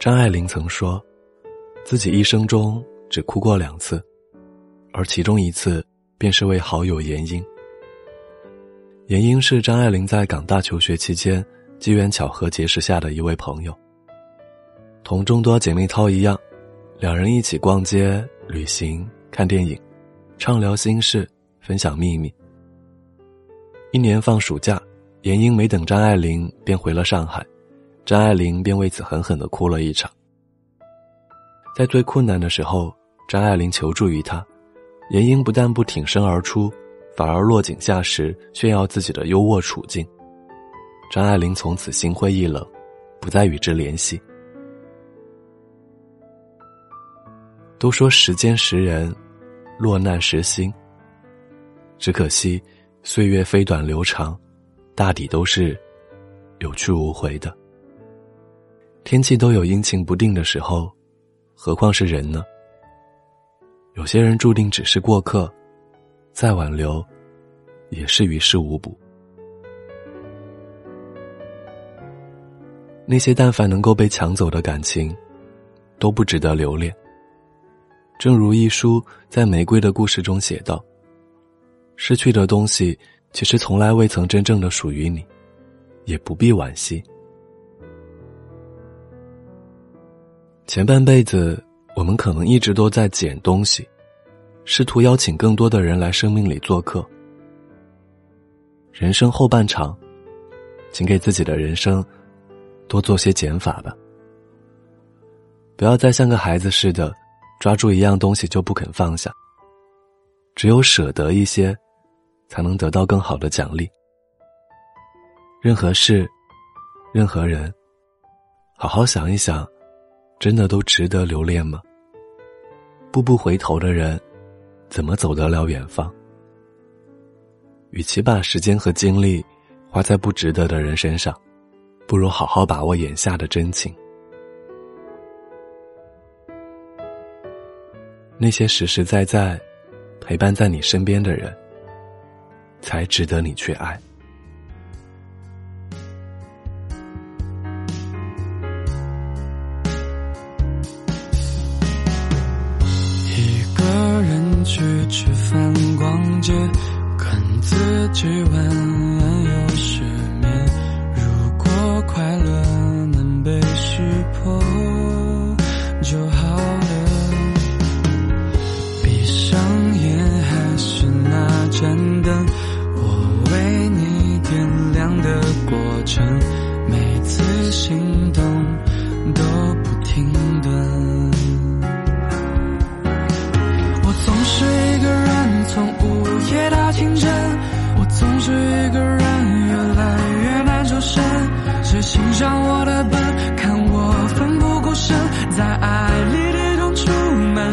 张爱玲曾说，自己一生中只哭过两次，而其中一次便是为好友严英。严英是张爱玲在港大求学期间机缘巧合结识下的一位朋友。同众多姐妹淘一样，两人一起逛街、旅行、看电影，畅聊心事，分享秘密。一年放暑假，严英没等张爱玲便回了上海。张爱玲便为此狠狠的哭了一场。在最困难的时候，张爱玲求助于他，严英不但不挺身而出，反而落井下石，炫耀自己的优渥处境。张爱玲从此心灰意冷，不再与之联系。都说时间识人，落难识心。只可惜，岁月飞短流长，大抵都是有去无回的。天气都有阴晴不定的时候，何况是人呢？有些人注定只是过客，再挽留，也是于事无补。那些但凡能够被抢走的感情，都不值得留恋。正如一书在《玫瑰的故事》中写道：“失去的东西，其实从来未曾真正的属于你，也不必惋惜。”前半辈子，我们可能一直都在捡东西，试图邀请更多的人来生命里做客。人生后半场，请给自己的人生多做些减法吧。不要再像个孩子似的，抓住一样东西就不肯放下。只有舍得一些，才能得到更好的奖励。任何事，任何人，好好想一想。真的都值得留恋吗？步步回头的人，怎么走得了远方？与其把时间和精力花在不值得的人身上，不如好好把握眼下的真情。那些实实在在陪伴在你身边的人，才值得你去爱。去吃饭、逛街跟自己玩游失眠，如果快乐能被识破就好了。闭上眼还是那盏灯，我为你点亮的过程，每次心动都不停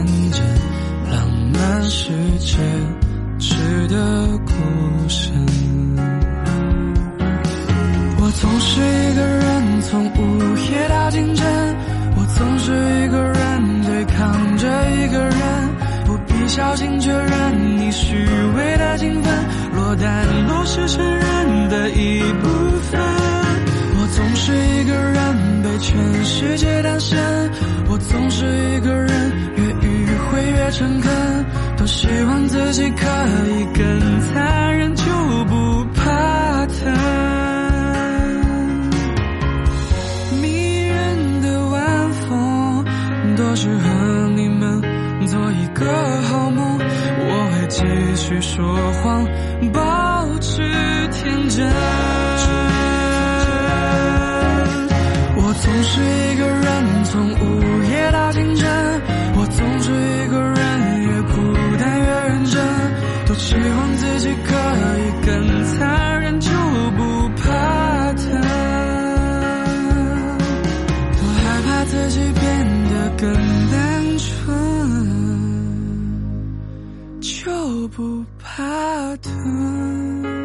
看见，浪漫世界，值得孤身。我总是一个人。从午夜到清晨，我总是一个人对抗着一个人，不必小心确认你虚伪的兴奋，落单落是承认诚恳，多希望自己可以更残忍，就不怕疼。迷人的晚风，多适合你们做一个好梦，我会继续说谎，保持天真。我总是一个人，从无我不怕疼。